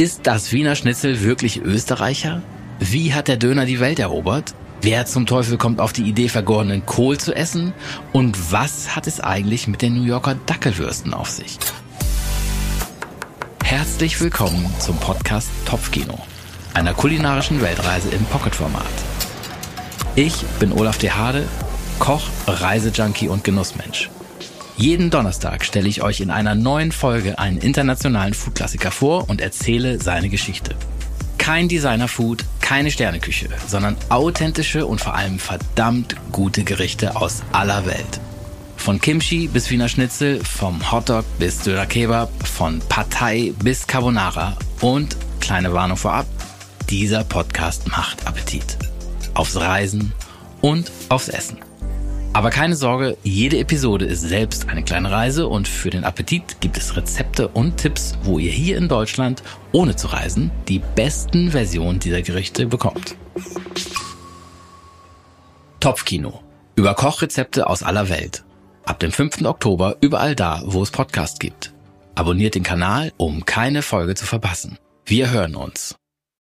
Ist das Wiener Schnitzel wirklich Österreicher? Wie hat der Döner die Welt erobert? Wer zum Teufel kommt auf die Idee, vergorenen Kohl zu essen? Und was hat es eigentlich mit den New Yorker Dackelwürsten auf sich? Herzlich willkommen zum Podcast Topfkino, einer kulinarischen Weltreise im Pocketformat. Ich bin Olaf de Hade, Koch, Reisejunkie und Genussmensch. Jeden Donnerstag stelle ich euch in einer neuen Folge einen internationalen Foodklassiker vor und erzähle seine Geschichte. Kein Designer-Food, keine Sterneküche, sondern authentische und vor allem verdammt gute Gerichte aus aller Welt. Von Kimchi bis Wiener Schnitzel, vom Hotdog bis Döner Kebab, von Partei bis Carbonara und, kleine Warnung vorab, dieser Podcast macht Appetit. Aufs Reisen und aufs Essen. Aber keine Sorge, jede Episode ist selbst eine kleine Reise und für den Appetit gibt es Rezepte und Tipps, wo ihr hier in Deutschland, ohne zu reisen, die besten Versionen dieser Gerichte bekommt. Topfkino. Über Kochrezepte aus aller Welt. Ab dem 5. Oktober überall da, wo es Podcasts gibt. Abonniert den Kanal, um keine Folge zu verpassen. Wir hören uns.